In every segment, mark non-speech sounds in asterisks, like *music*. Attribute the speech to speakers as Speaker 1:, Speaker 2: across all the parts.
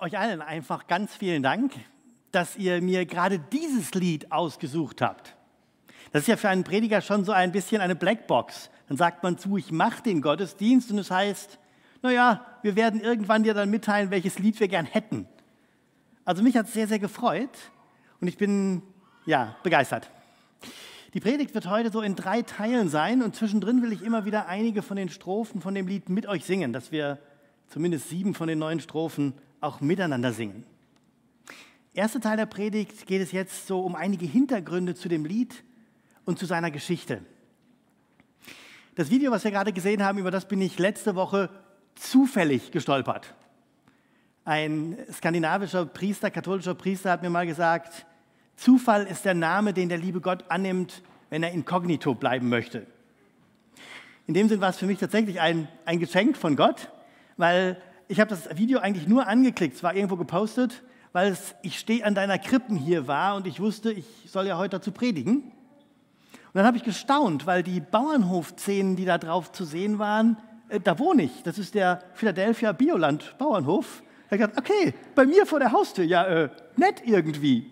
Speaker 1: Euch allen einfach ganz vielen Dank, dass ihr mir gerade dieses Lied ausgesucht habt. Das ist ja für einen Prediger schon so ein bisschen eine Blackbox. Dann sagt man zu, ich mache den Gottesdienst und es heißt, naja, wir werden irgendwann dir dann mitteilen, welches Lied wir gern hätten. Also mich hat es sehr, sehr gefreut und ich bin ja begeistert. Die Predigt wird heute so in drei Teilen sein und zwischendrin will ich immer wieder einige von den Strophen von dem Lied mit euch singen, dass wir zumindest sieben von den neun Strophen auch miteinander singen. Erster Teil der Predigt geht es jetzt so um einige Hintergründe zu dem Lied und zu seiner Geschichte. Das Video, was wir gerade gesehen haben, über das bin ich letzte Woche zufällig gestolpert. Ein skandinavischer Priester, katholischer Priester hat mir mal gesagt, Zufall ist der Name, den der liebe Gott annimmt, wenn er inkognito bleiben möchte. In dem Sinn war es für mich tatsächlich ein, ein Geschenk von Gott, weil ich habe das Video eigentlich nur angeklickt, es war irgendwo gepostet, weil es Ich stehe an deiner Krippen hier war und ich wusste, ich soll ja heute dazu predigen. Und dann habe ich gestaunt, weil die Bauernhof-Szenen, die da drauf zu sehen waren, äh, da wohne ich. Das ist der Philadelphia Bioland Bauernhof. Da habe ich gedacht, okay, bei mir vor der Haustür, ja, äh, nett irgendwie.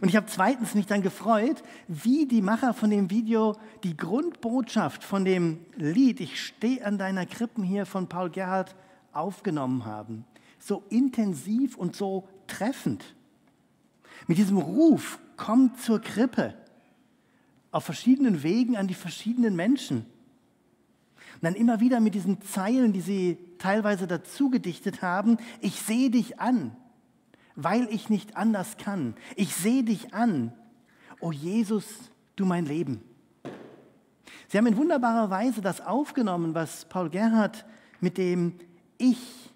Speaker 1: Und ich habe zweitens mich dann gefreut, wie die Macher von dem Video die Grundbotschaft von dem Lied Ich stehe an deiner Krippen hier von Paul Gerhardt aufgenommen haben. So intensiv und so treffend. Mit diesem Ruf, kommt zur Krippe. Auf verschiedenen Wegen an die verschiedenen Menschen. Und dann immer wieder mit diesen Zeilen, die sie teilweise dazu gedichtet haben, ich sehe dich an weil ich nicht anders kann. Ich sehe dich an. O Jesus, du mein Leben. Sie haben in wunderbarer Weise das aufgenommen, was Paul Gerhard mit dem Ich,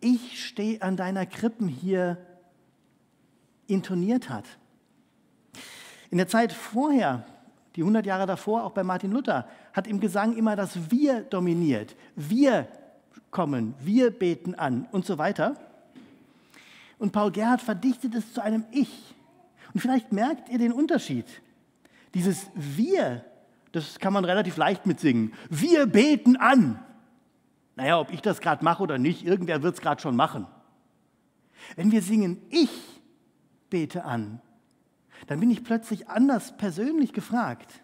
Speaker 1: ich stehe an deiner Krippen hier intoniert hat. In der Zeit vorher, die 100 Jahre davor, auch bei Martin Luther, hat im Gesang immer das Wir dominiert. Wir kommen, wir beten an und so weiter. Und Paul Gerhard verdichtet es zu einem Ich. Und vielleicht merkt ihr den Unterschied. Dieses Wir, das kann man relativ leicht mitsingen. Wir beten an. Naja, ob ich das gerade mache oder nicht, irgendwer wird es gerade schon machen. Wenn wir singen, ich bete an, dann bin ich plötzlich anders persönlich gefragt.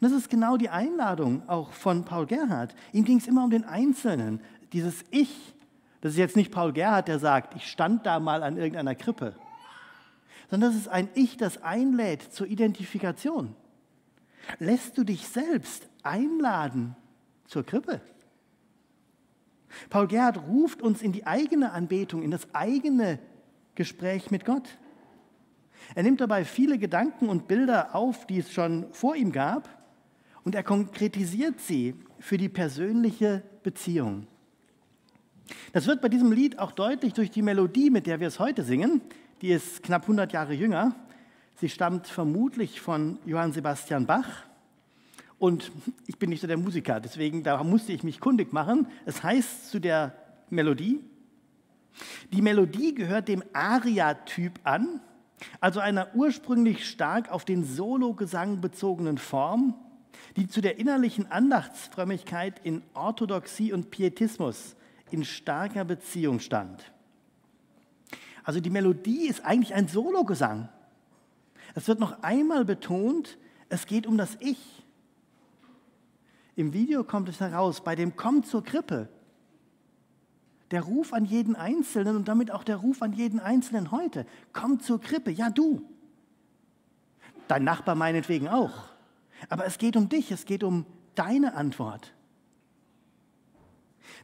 Speaker 1: Und das ist genau die Einladung auch von Paul Gerhard. Ihm ging es immer um den Einzelnen, dieses Ich. Das ist jetzt nicht Paul Gerhard, der sagt, ich stand da mal an irgendeiner Krippe, sondern das ist ein Ich, das einlädt zur Identifikation. Lässt du dich selbst einladen zur Krippe? Paul Gerhard ruft uns in die eigene Anbetung, in das eigene Gespräch mit Gott. Er nimmt dabei viele Gedanken und Bilder auf, die es schon vor ihm gab, und er konkretisiert sie für die persönliche Beziehung. Das wird bei diesem Lied auch deutlich durch die Melodie, mit der wir es heute singen. Die ist knapp 100 Jahre jünger. Sie stammt vermutlich von Johann Sebastian Bach. Und ich bin nicht so der Musiker, deswegen da musste ich mich kundig machen. Es heißt zu der Melodie, die Melodie gehört dem Aria-Typ an, also einer ursprünglich stark auf den Sologesang bezogenen Form, die zu der innerlichen Andachtsfrömmigkeit in Orthodoxie und Pietismus in starker Beziehung stand. Also die Melodie ist eigentlich ein Sologesang. Es wird noch einmal betont, es geht um das Ich. Im Video kommt es heraus, bei dem Komm zur Krippe. Der Ruf an jeden Einzelnen und damit auch der Ruf an jeden Einzelnen heute. Komm zur Krippe, ja du. Dein Nachbar meinetwegen auch. Aber es geht um dich, es geht um deine Antwort.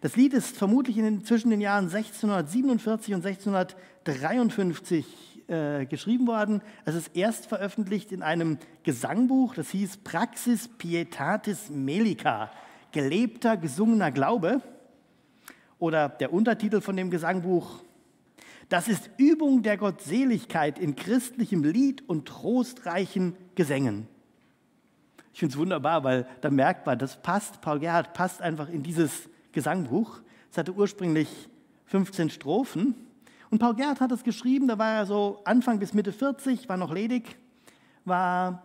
Speaker 1: Das Lied ist vermutlich in, zwischen den Jahren 1647 und 1653 äh, geschrieben worden. Es ist erst veröffentlicht in einem Gesangbuch, das hieß Praxis Pietatis Melica, gelebter, gesungener Glaube. Oder der Untertitel von dem Gesangbuch, das ist Übung der Gottseligkeit in christlichem Lied und trostreichen Gesängen. Ich finde es wunderbar, weil da merkt man, das passt, Paul Gerhard passt einfach in dieses Gesangbuch. Es hatte ursprünglich 15 Strophen. Und Paul Gerd hat es geschrieben, da war er so Anfang bis Mitte 40, war noch ledig, war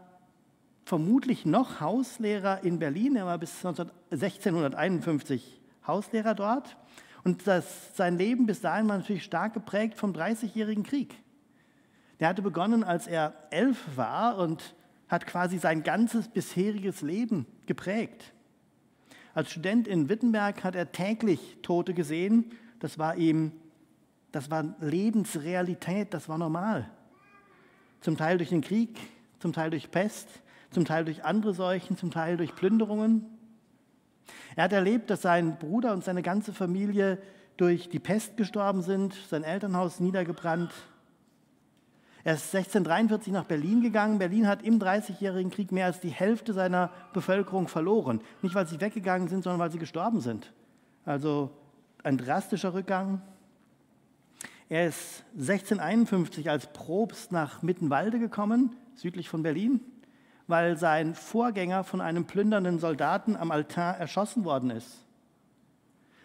Speaker 1: vermutlich noch Hauslehrer in Berlin. Er war bis 1651 Hauslehrer dort. Und Und das, sein Leben bis dahin war natürlich stark geprägt vom Dreißigjährigen Krieg. Der hatte begonnen, als er elf war und hat quasi sein ganzes bisheriges Leben geprägt. Als Student in Wittenberg hat er täglich Tote gesehen. Das war ihm, das war Lebensrealität, das war normal. Zum Teil durch den Krieg, zum Teil durch Pest, zum Teil durch andere Seuchen, zum Teil durch Plünderungen. Er hat erlebt, dass sein Bruder und seine ganze Familie durch die Pest gestorben sind, sein Elternhaus niedergebrannt. Er ist 1643 nach Berlin gegangen. Berlin hat im Dreißigjährigen Krieg mehr als die Hälfte seiner Bevölkerung verloren. Nicht, weil sie weggegangen sind, sondern weil sie gestorben sind. Also ein drastischer Rückgang. Er ist 1651 als Probst nach Mittenwalde gekommen, südlich von Berlin weil sein Vorgänger von einem plündernden Soldaten am Altar erschossen worden ist.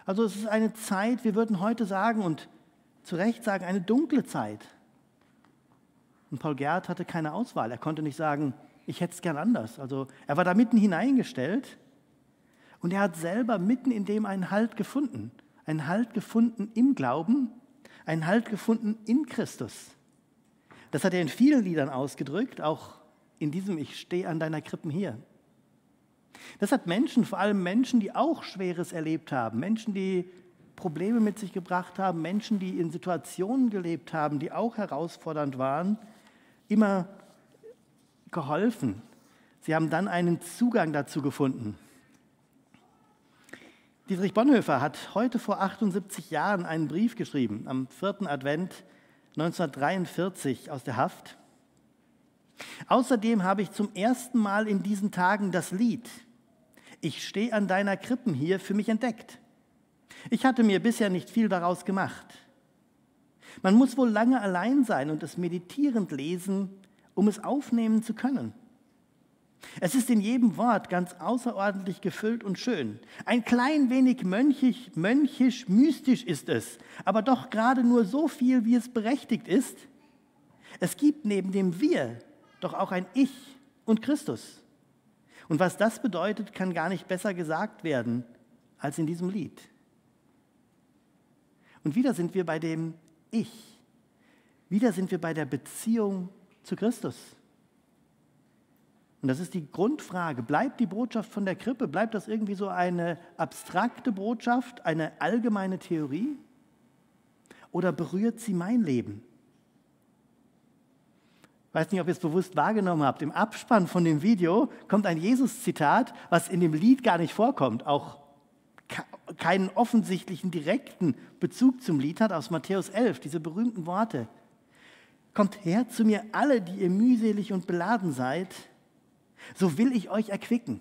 Speaker 1: Also es ist eine Zeit, wir würden heute sagen und zu Recht sagen, eine dunkle Zeit. Und Paul Gerd hatte keine Auswahl. Er konnte nicht sagen, ich hätte es gern anders. Also er war da mitten hineingestellt und er hat selber mitten in dem einen Halt gefunden. Einen Halt gefunden im Glauben, einen Halt gefunden in Christus. Das hat er in vielen Liedern ausgedrückt, auch in diesem Ich stehe an deiner Krippen hier. Das hat Menschen, vor allem Menschen, die auch Schweres erlebt haben, Menschen, die Probleme mit sich gebracht haben, Menschen, die in Situationen gelebt haben, die auch herausfordernd waren, immer geholfen. Sie haben dann einen Zugang dazu gefunden. Dietrich Bonhoeffer hat heute vor 78 Jahren einen Brief geschrieben, am 4. Advent 1943 aus der Haft. Außerdem habe ich zum ersten Mal in diesen Tagen das Lied Ich stehe an deiner Krippen hier für mich entdeckt. Ich hatte mir bisher nicht viel daraus gemacht. Man muss wohl lange allein sein und es meditierend lesen, um es aufnehmen zu können. Es ist in jedem Wort ganz außerordentlich gefüllt und schön. Ein klein wenig mönchig, mönchisch, mystisch ist es, aber doch gerade nur so viel, wie es berechtigt ist. Es gibt neben dem Wir doch auch ein Ich und Christus. Und was das bedeutet, kann gar nicht besser gesagt werden als in diesem Lied. Und wieder sind wir bei dem Ich. Wieder sind wir bei der Beziehung zu Christus. Und das ist die Grundfrage. Bleibt die Botschaft von der Krippe, bleibt das irgendwie so eine abstrakte Botschaft, eine allgemeine Theorie? Oder berührt sie mein Leben? weiß nicht, ob ihr es bewusst wahrgenommen habt, im Abspann von dem Video kommt ein Jesus-Zitat, was in dem Lied gar nicht vorkommt, auch keinen offensichtlichen direkten Bezug zum Lied hat, aus Matthäus 11, diese berühmten Worte. Kommt her zu mir alle, die ihr mühselig und beladen seid, so will ich euch erquicken.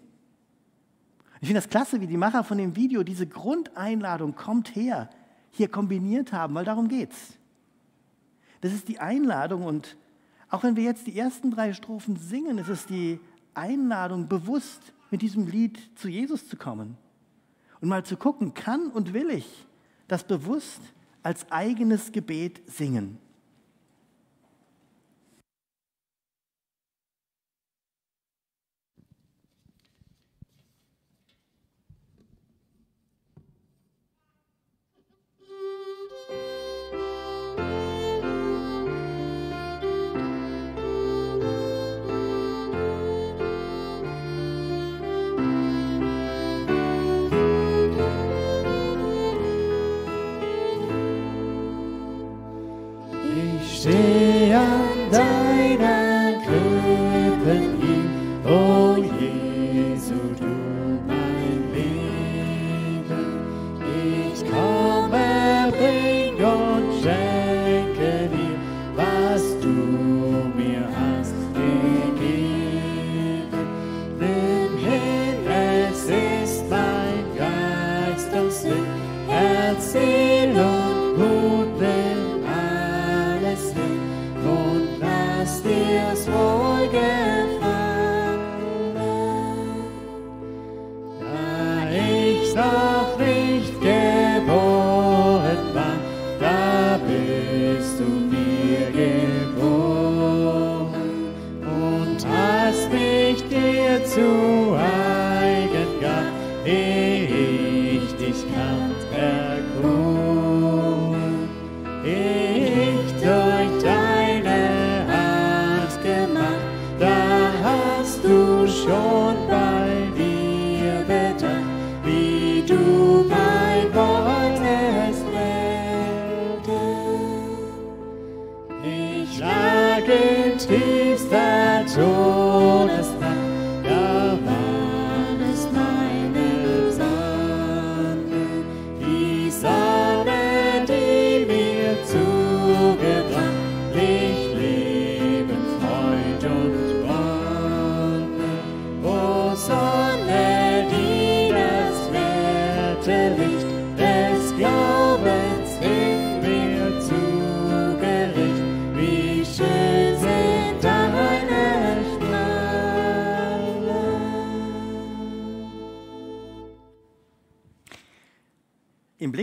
Speaker 1: Ich finde das klasse, wie die Macher von dem Video diese Grundeinladung, kommt her, hier kombiniert haben, weil darum geht's. Das ist die Einladung und auch wenn wir jetzt die ersten drei Strophen singen, ist es die Einladung, bewusst mit diesem Lied zu Jesus zu kommen und mal zu gucken, kann und will ich das bewusst als eigenes Gebet singen.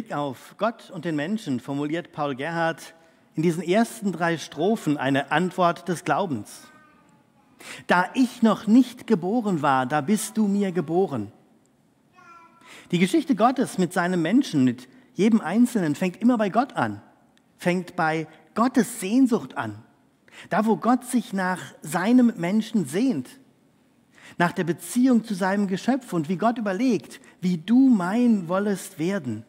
Speaker 1: Blick auf Gott und den Menschen formuliert Paul Gerhard in diesen ersten drei Strophen eine Antwort des Glaubens. Da ich noch nicht geboren war, da bist du mir geboren. Die Geschichte Gottes mit seinem Menschen, mit jedem Einzelnen, fängt immer bei Gott an, fängt bei Gottes Sehnsucht an. Da, wo Gott sich nach seinem Menschen sehnt, nach der Beziehung zu seinem Geschöpf und wie Gott überlegt, wie du mein wollest werden.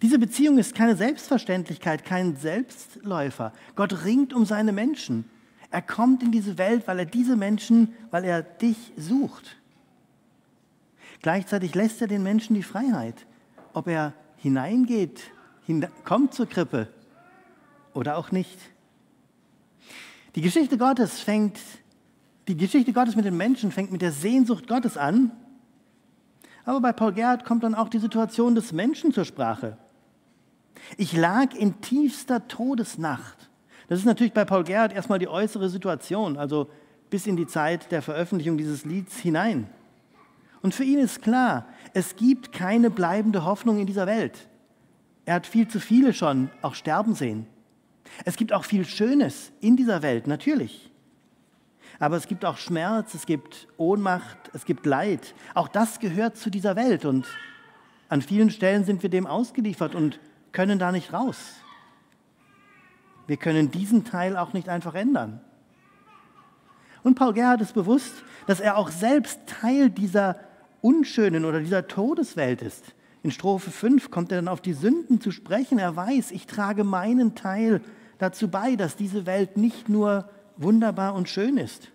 Speaker 1: Diese Beziehung ist keine Selbstverständlichkeit, kein Selbstläufer. Gott ringt um seine Menschen. Er kommt in diese Welt, weil er diese Menschen, weil er dich sucht. Gleichzeitig lässt er den Menschen die Freiheit, ob er hineingeht, hin, kommt zur Krippe oder auch nicht. Die Geschichte Gottes fängt, die Geschichte Gottes mit den Menschen fängt mit der Sehnsucht Gottes an. Aber bei Paul Gerhardt kommt dann auch die Situation des Menschen zur Sprache. Ich lag in tiefster Todesnacht. Das ist natürlich bei Paul Gerhardt erstmal die äußere Situation, also bis in die Zeit der Veröffentlichung dieses Lieds hinein. Und für ihn ist klar, es gibt keine bleibende Hoffnung in dieser Welt. Er hat viel zu viele schon auch sterben sehen. Es gibt auch viel Schönes in dieser Welt, natürlich. Aber es gibt auch Schmerz, es gibt Ohnmacht, es gibt Leid. Auch das gehört zu dieser Welt und an vielen Stellen sind wir dem ausgeliefert und können da nicht raus. Wir können diesen Teil auch nicht einfach ändern. Und Paul Gerhard ist bewusst, dass er auch selbst Teil dieser unschönen oder dieser Todeswelt ist. In Strophe 5 kommt er dann auf die Sünden zu sprechen. Er weiß, ich trage meinen Teil dazu bei, dass diese Welt nicht nur wunderbar und schön ist.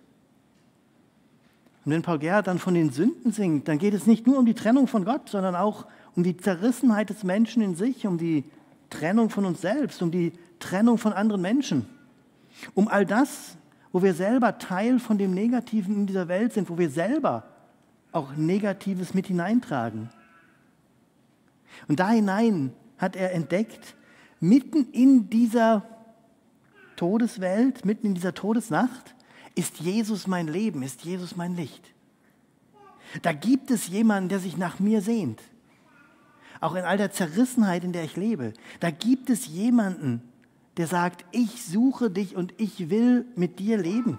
Speaker 1: Und wenn Paul Gerhard dann von den Sünden singt, dann geht es nicht nur um die Trennung von Gott, sondern auch um die Zerrissenheit des Menschen in sich, um die Trennung von uns selbst, um die Trennung von anderen Menschen, um all das, wo wir selber Teil von dem Negativen in dieser Welt sind, wo wir selber auch Negatives mit hineintragen. Und da hinein hat er entdeckt, mitten in dieser Todeswelt, mitten in dieser Todesnacht, ist Jesus mein Leben, ist Jesus mein Licht. Da gibt es jemanden, der sich nach mir sehnt. Auch in all der Zerrissenheit, in der ich lebe. Da gibt es jemanden, der sagt, ich suche dich und ich will mit dir leben.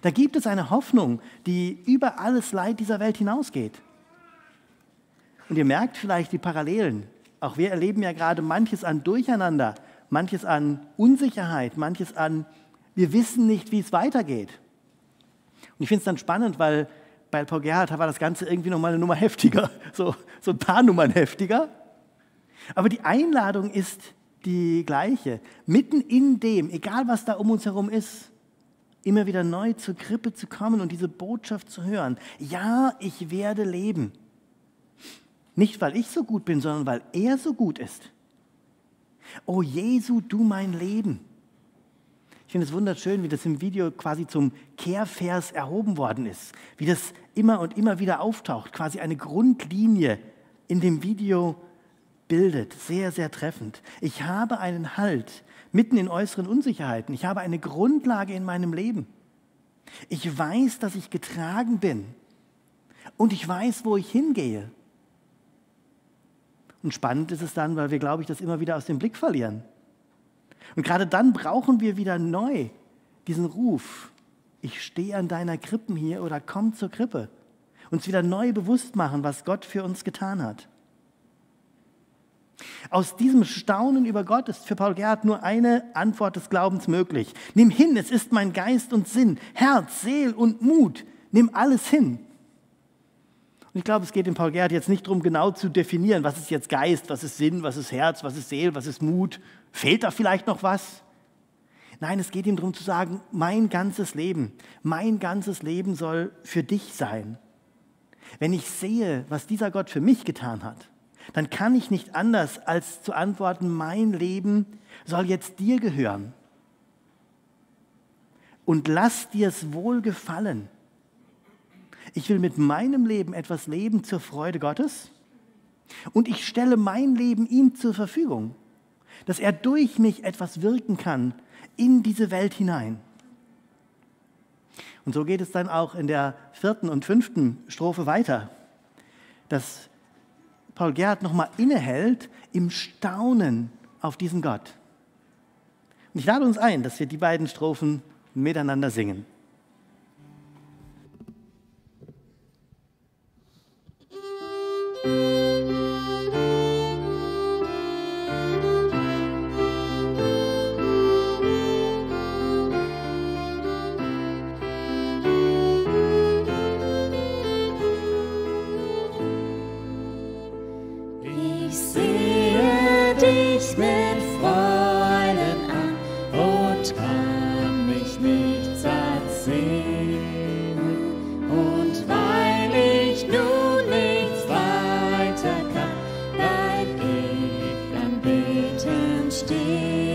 Speaker 1: Da gibt es eine Hoffnung, die über alles Leid dieser Welt hinausgeht. Und ihr merkt vielleicht die Parallelen. Auch wir erleben ja gerade manches an Durcheinander, manches an Unsicherheit, manches an, wir wissen nicht, wie es weitergeht. Und ich finde es dann spannend, weil bei Paul Gerhardt war das Ganze irgendwie nochmal eine Nummer *laughs* heftiger, so, so ein paar Nummern heftiger. Aber die Einladung ist die gleiche. Mitten in dem, egal was da um uns herum ist, immer wieder neu zur Krippe zu kommen und diese Botschaft zu hören. Ja, ich werde leben. Nicht, weil ich so gut bin, sondern weil er so gut ist. O Jesu, du mein Leben. Ich finde es wunderschön, wie das im Video quasi zum Kehrvers erhoben worden ist. Wie das immer und immer wieder auftaucht, quasi eine Grundlinie in dem Video bildet. Sehr, sehr treffend. Ich habe einen Halt mitten in äußeren Unsicherheiten. Ich habe eine Grundlage in meinem Leben. Ich weiß, dass ich getragen bin. Und ich weiß, wo ich hingehe. Und spannend ist es dann, weil wir, glaube ich, das immer wieder aus dem Blick verlieren. Und gerade dann brauchen wir wieder neu diesen Ruf. Ich stehe an deiner Krippen hier oder komm zur Krippe. Uns wieder neu bewusst machen, was Gott für uns getan hat. Aus diesem Staunen über Gott ist für Paul Gerhard nur eine Antwort des Glaubens möglich. Nimm hin, es ist mein Geist und Sinn, Herz, Seel und Mut. Nimm alles hin. Und ich glaube, es geht dem Paul Gerhard jetzt nicht darum, genau zu definieren, was ist jetzt Geist, was ist Sinn, was ist Herz, was ist Seel, was ist Mut. Fehlt da vielleicht noch was? Nein, es geht ihm darum zu sagen, mein ganzes Leben, mein ganzes Leben soll für dich sein. Wenn ich sehe, was dieser Gott für mich getan hat, dann kann ich nicht anders als zu antworten, mein Leben soll jetzt dir gehören. Und lass dir es wohl gefallen. Ich will mit meinem Leben etwas leben zur Freude Gottes und ich stelle mein Leben ihm zur Verfügung, dass er durch mich etwas wirken kann in diese Welt hinein. Und so geht es dann auch in der vierten und fünften Strophe weiter, dass Paul Gerhard nochmal innehält im Staunen auf diesen Gott. Und ich lade uns ein, dass wir die beiden Strophen miteinander singen. stay.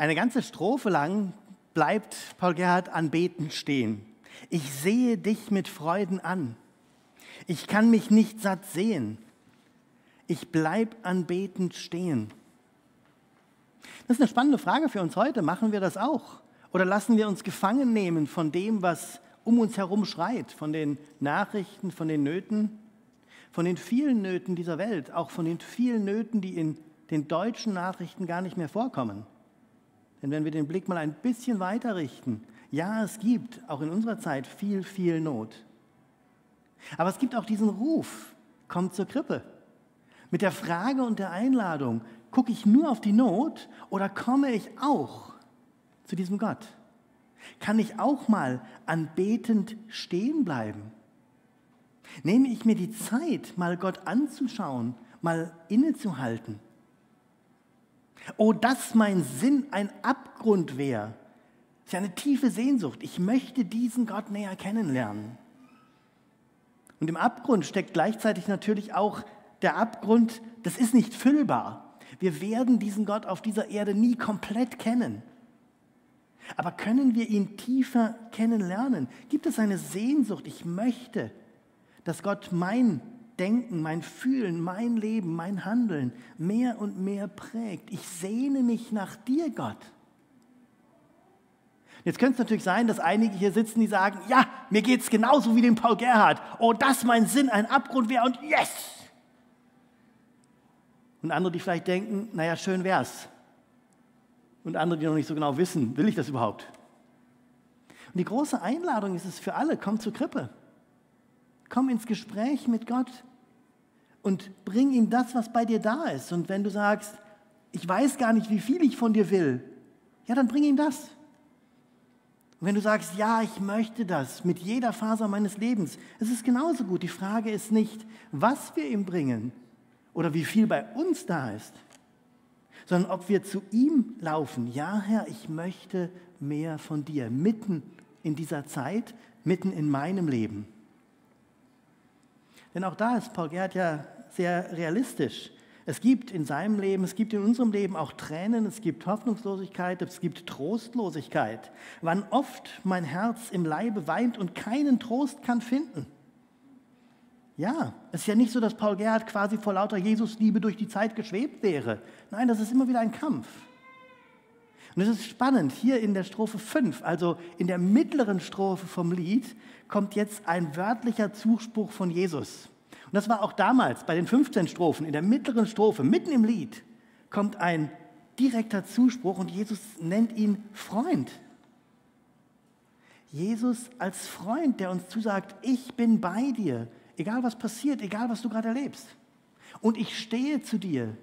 Speaker 1: Eine ganze Strophe lang bleibt Paul Gerhard anbetend stehen. Ich sehe dich mit Freuden an. Ich kann mich nicht satt sehen. Ich bleib anbetend stehen. Das ist eine spannende Frage für uns heute. Machen wir das auch? Oder lassen wir uns gefangen nehmen von dem, was um uns herum schreit, von den Nachrichten, von den Nöten, von den vielen Nöten dieser Welt, auch von den vielen Nöten, die in den deutschen Nachrichten gar nicht mehr vorkommen? Denn wenn wir den Blick mal ein bisschen weiter richten, ja, es gibt auch in unserer Zeit viel, viel Not. Aber es gibt auch diesen Ruf, kommt zur Krippe. Mit der Frage und der Einladung, gucke ich nur auf die Not oder komme ich auch zu diesem Gott? Kann ich auch mal anbetend stehen bleiben? Nehme ich mir die Zeit, mal Gott anzuschauen, mal innezuhalten? Oh, dass mein Sinn ein Abgrund wäre. Das ist ja eine tiefe Sehnsucht. Ich möchte diesen Gott näher kennenlernen. Und im Abgrund steckt gleichzeitig natürlich auch der Abgrund, das ist nicht füllbar. Wir werden diesen Gott auf dieser Erde nie komplett kennen. Aber können wir ihn tiefer kennenlernen? Gibt es eine Sehnsucht? Ich möchte, dass Gott mein Denken, mein Fühlen, mein Leben, mein Handeln mehr und mehr prägt. Ich sehne mich nach dir, Gott. Jetzt könnte es natürlich sein, dass einige hier sitzen, die sagen, ja, mir geht es genauso wie dem Paul Gerhard. Oh, das mein Sinn, ein Abgrund wäre und yes! Und andere, die vielleicht denken, naja, schön wär's. Und andere, die noch nicht so genau wissen, will ich das überhaupt? Und die große Einladung ist es für alle, komm zur Krippe. Komm ins Gespräch mit Gott und bring ihm das, was bei dir da ist. Und wenn du sagst, ich weiß gar nicht, wie viel ich von dir will, ja, dann bring ihm das. Und wenn du sagst, ja, ich möchte das mit jeder Faser meines Lebens, es ist genauso gut. Die Frage ist nicht, was wir ihm bringen oder wie viel bei uns da ist, sondern ob wir zu ihm laufen. Ja, Herr, ich möchte mehr von dir, mitten in dieser Zeit, mitten in meinem Leben. Denn auch da ist Paul Gerd ja sehr realistisch. Es gibt in seinem Leben, es gibt in unserem Leben auch Tränen, es gibt Hoffnungslosigkeit, es gibt Trostlosigkeit. Wann oft mein Herz im Leibe weint und keinen Trost kann finden. Ja, es ist ja nicht so, dass Paul Gerhard quasi vor lauter Jesusliebe durch die Zeit geschwebt wäre. Nein, das ist immer wieder ein Kampf. Und es ist spannend, hier in der Strophe 5, also in der mittleren Strophe vom Lied, kommt jetzt ein wörtlicher Zuspruch von Jesus. Und das war auch damals bei den 15 Strophen, in der mittleren Strophe, mitten im Lied, kommt ein direkter Zuspruch und Jesus nennt ihn Freund. Jesus als Freund, der uns zusagt, ich bin bei dir, egal was passiert, egal was du gerade erlebst. Und ich stehe zu dir.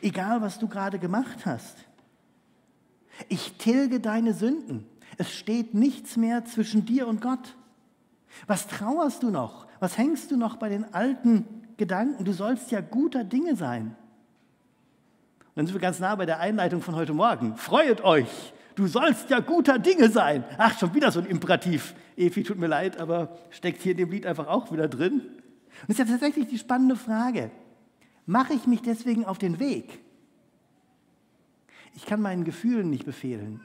Speaker 1: Egal, was du gerade gemacht hast. Ich tilge deine Sünden. Es steht nichts mehr zwischen dir und Gott. Was trauerst du noch? Was hängst du noch bei den alten Gedanken? Du sollst ja guter Dinge sein. Und dann sind wir ganz nah bei der Einleitung von heute Morgen. Freut euch, du sollst ja guter Dinge sein. Ach, schon wieder so ein Imperativ. Evi, tut mir leid, aber steckt hier in dem Lied einfach auch wieder drin. Und es ist ja tatsächlich die spannende Frage. Mache ich mich deswegen auf den Weg? Ich kann meinen Gefühlen nicht befehlen,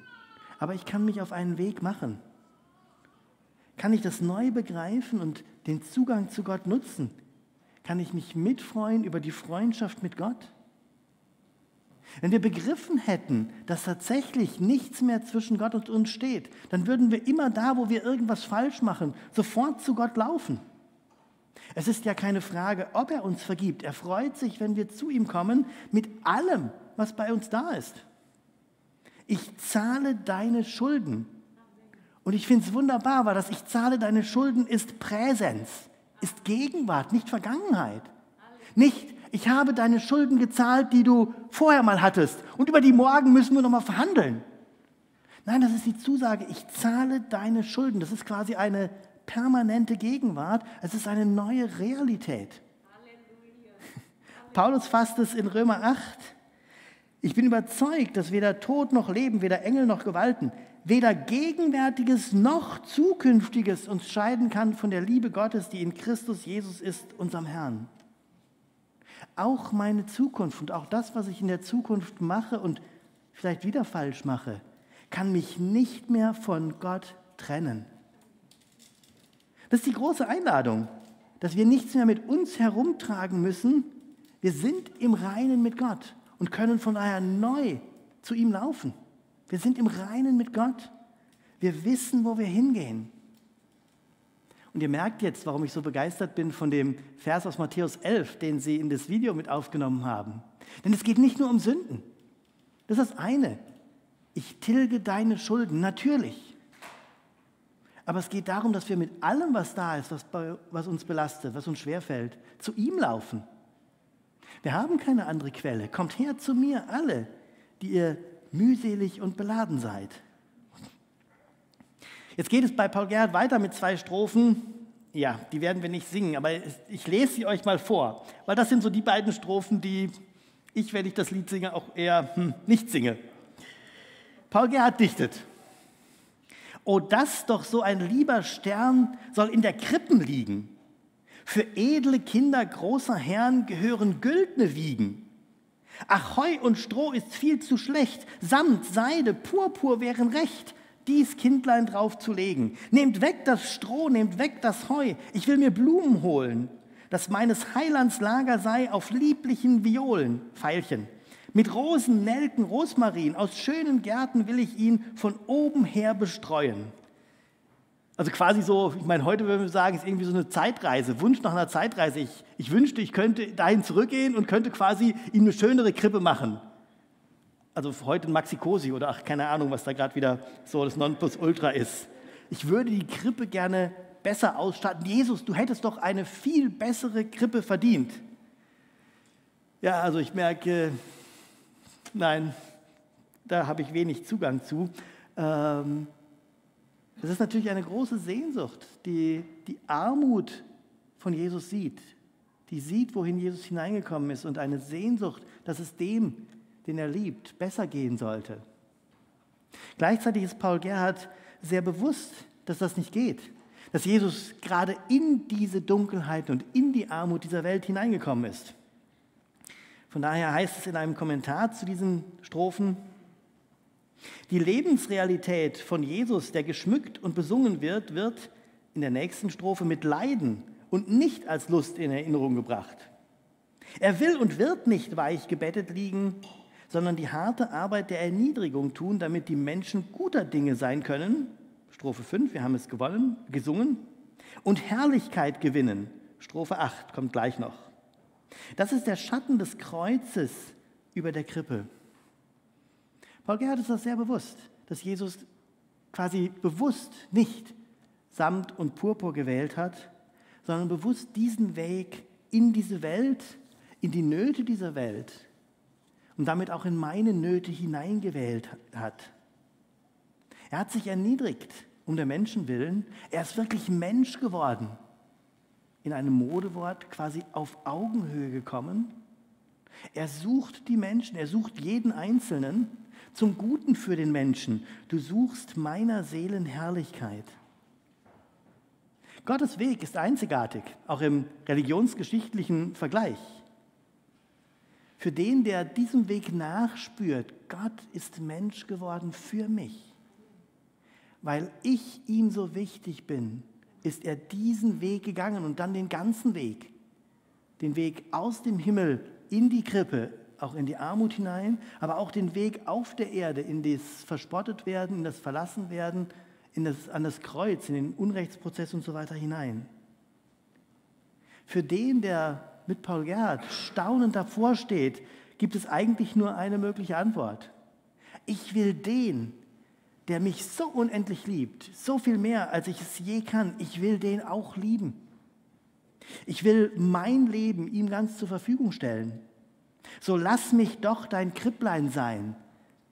Speaker 1: aber ich kann mich auf einen Weg machen. Kann ich das neu begreifen und den Zugang zu Gott nutzen? Kann ich mich mitfreuen über die Freundschaft mit Gott? Wenn wir begriffen hätten, dass tatsächlich nichts mehr zwischen Gott und uns steht, dann würden wir immer da, wo wir irgendwas falsch machen, sofort zu Gott laufen. Es ist ja keine Frage, ob er uns vergibt. Er freut sich, wenn wir zu ihm kommen, mit allem, was bei uns da ist. Ich zahle deine Schulden. Und ich finde es wunderbar, weil das Ich zahle deine Schulden ist Präsenz, ist Gegenwart, nicht Vergangenheit. Nicht ich habe deine Schulden gezahlt, die du vorher mal hattest und über die morgen müssen wir nochmal verhandeln. Nein, das ist die Zusage, ich zahle deine Schulden. Das ist quasi eine permanente Gegenwart, es ist eine neue Realität. Halleluja. *laughs* Paulus fasst es in Römer 8. Ich bin überzeugt, dass weder Tod noch Leben, weder Engel noch Gewalten, weder Gegenwärtiges noch Zukünftiges uns scheiden kann von der Liebe Gottes, die in Christus Jesus ist, unserem Herrn auch meine Zukunft und auch das, was ich in der Zukunft mache und vielleicht wieder falsch mache, kann mich nicht mehr von Gott trennen. Das ist die große Einladung, dass wir nichts mehr mit uns herumtragen müssen. Wir sind im Reinen mit Gott und können von daher neu zu ihm laufen. Wir sind im Reinen mit Gott. Wir wissen, wo wir hingehen. Und ihr merkt jetzt, warum ich so begeistert bin von dem Vers aus Matthäus 11, den Sie in das Video mit aufgenommen haben. Denn es geht nicht nur um Sünden. Das ist das eine. Ich tilge deine Schulden, natürlich. Aber es geht darum, dass wir mit allem, was da ist, was, bei, was uns belastet, was uns schwerfällt, zu ihm laufen. Wir haben keine andere Quelle. Kommt her zu mir, alle, die ihr mühselig und beladen seid. Jetzt geht es bei Paul Gerhard weiter mit zwei Strophen. Ja, die werden wir nicht singen, aber ich lese sie euch mal vor, weil das sind so die beiden Strophen, die ich, wenn ich das Lied singe, auch eher hm, nicht singe. Paul Gerhard dichtet. Oh, dass doch so ein lieber Stern soll in der Krippen liegen. Für edle Kinder großer Herren gehören güldne Wiegen. Ach, Heu und Stroh ist viel zu schlecht, Samt, Seide, Purpur wären recht dies Kindlein drauf zu legen. Nehmt weg das Stroh, nehmt weg das Heu. Ich will mir Blumen holen, dass meines Heilands Lager sei auf lieblichen Violen, Pfeilchen. Mit Rosen, Nelken, Rosmarin, aus schönen Gärten will ich ihn von oben her bestreuen. Also quasi so, ich meine, heute würden wir sagen, ist irgendwie so eine Zeitreise, Wunsch nach einer Zeitreise. Ich, ich wünschte, ich könnte dahin zurückgehen und könnte quasi ihm eine schönere Krippe machen also heute ein Maxi-Cosi oder ach, keine Ahnung, was da gerade wieder so das Nonplusultra ist. Ich würde die Krippe gerne besser ausstatten. Jesus, du hättest doch eine viel bessere Krippe verdient. Ja, also ich merke, nein, da habe ich wenig Zugang zu. Ähm, das ist natürlich eine große Sehnsucht, die die Armut von Jesus sieht, die sieht, wohin Jesus hineingekommen ist und eine Sehnsucht, dass es dem den er liebt, besser gehen sollte. Gleichzeitig ist Paul Gerhard sehr bewusst, dass das nicht geht, dass Jesus gerade in diese Dunkelheit und in die Armut dieser Welt hineingekommen ist. Von daher heißt es in einem Kommentar zu diesen Strophen, die Lebensrealität von Jesus, der geschmückt und besungen wird, wird in der nächsten Strophe mit Leiden und nicht als Lust in Erinnerung gebracht. Er will und wird nicht weich gebettet liegen, sondern die harte Arbeit der Erniedrigung tun, damit die Menschen guter Dinge sein können. Strophe 5, wir haben es gewonnen, gesungen. Und Herrlichkeit gewinnen. Strophe 8 kommt gleich noch. Das ist der Schatten des Kreuzes über der Krippe. Paul Gerhard ist das sehr bewusst, dass Jesus quasi bewusst nicht Samt und Purpur gewählt hat, sondern bewusst diesen Weg in diese Welt, in die Nöte dieser Welt und damit auch in meine Nöte hineingewählt hat. Er hat sich erniedrigt um der Menschen willen. Er ist wirklich Mensch geworden. In einem Modewort quasi auf Augenhöhe gekommen. Er sucht die Menschen, er sucht jeden Einzelnen zum Guten für den Menschen. Du suchst meiner Seelen Herrlichkeit. Gottes Weg ist einzigartig, auch im religionsgeschichtlichen Vergleich. Für den, der diesem Weg nachspürt, Gott ist Mensch geworden für mich. Weil ich ihm so wichtig bin, ist er diesen Weg gegangen und dann den ganzen Weg. Den Weg aus dem Himmel in die Krippe, auch in die Armut hinein, aber auch den Weg auf der Erde, in das Verspottetwerden, in das Verlassenwerden, in das, an das Kreuz, in den Unrechtsprozess und so weiter hinein. Für den, der mit Paul Gerhard staunend davor steht, gibt es eigentlich nur eine mögliche Antwort. Ich will den, der mich so unendlich liebt, so viel mehr, als ich es je kann, ich will den auch lieben. Ich will mein Leben ihm ganz zur Verfügung stellen. So lass mich doch dein Kripplein sein.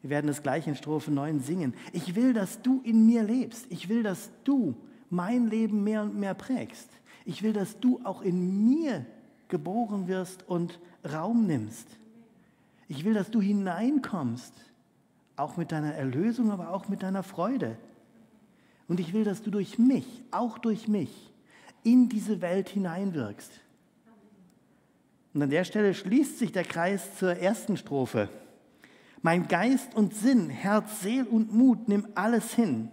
Speaker 1: Wir werden es gleich in Strophe 9 singen. Ich will, dass du in mir lebst. Ich will, dass du mein Leben mehr und mehr prägst. Ich will, dass du auch in mir geboren wirst und Raum nimmst. Ich will, dass du hineinkommst, auch mit deiner Erlösung, aber auch mit deiner Freude. Und ich will, dass du durch mich, auch durch mich, in diese Welt hineinwirkst. Und an der Stelle schließt sich der Kreis zur ersten Strophe. Mein Geist und Sinn, Herz, Seel und Mut, nimm alles hin.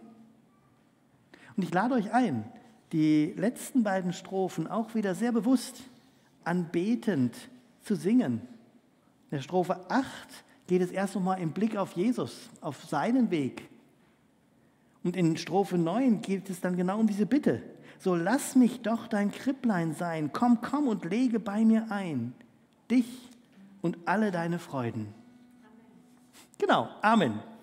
Speaker 1: Und ich lade euch ein, die letzten beiden Strophen auch wieder sehr bewusst anbetend zu singen. In der Strophe 8 geht es erst nochmal im Blick auf Jesus, auf seinen Weg. Und in Strophe 9 geht es dann genau um diese Bitte. So lass mich doch dein Kripplein sein. Komm, komm und lege bei mir ein. Dich und alle deine Freuden. Genau, Amen.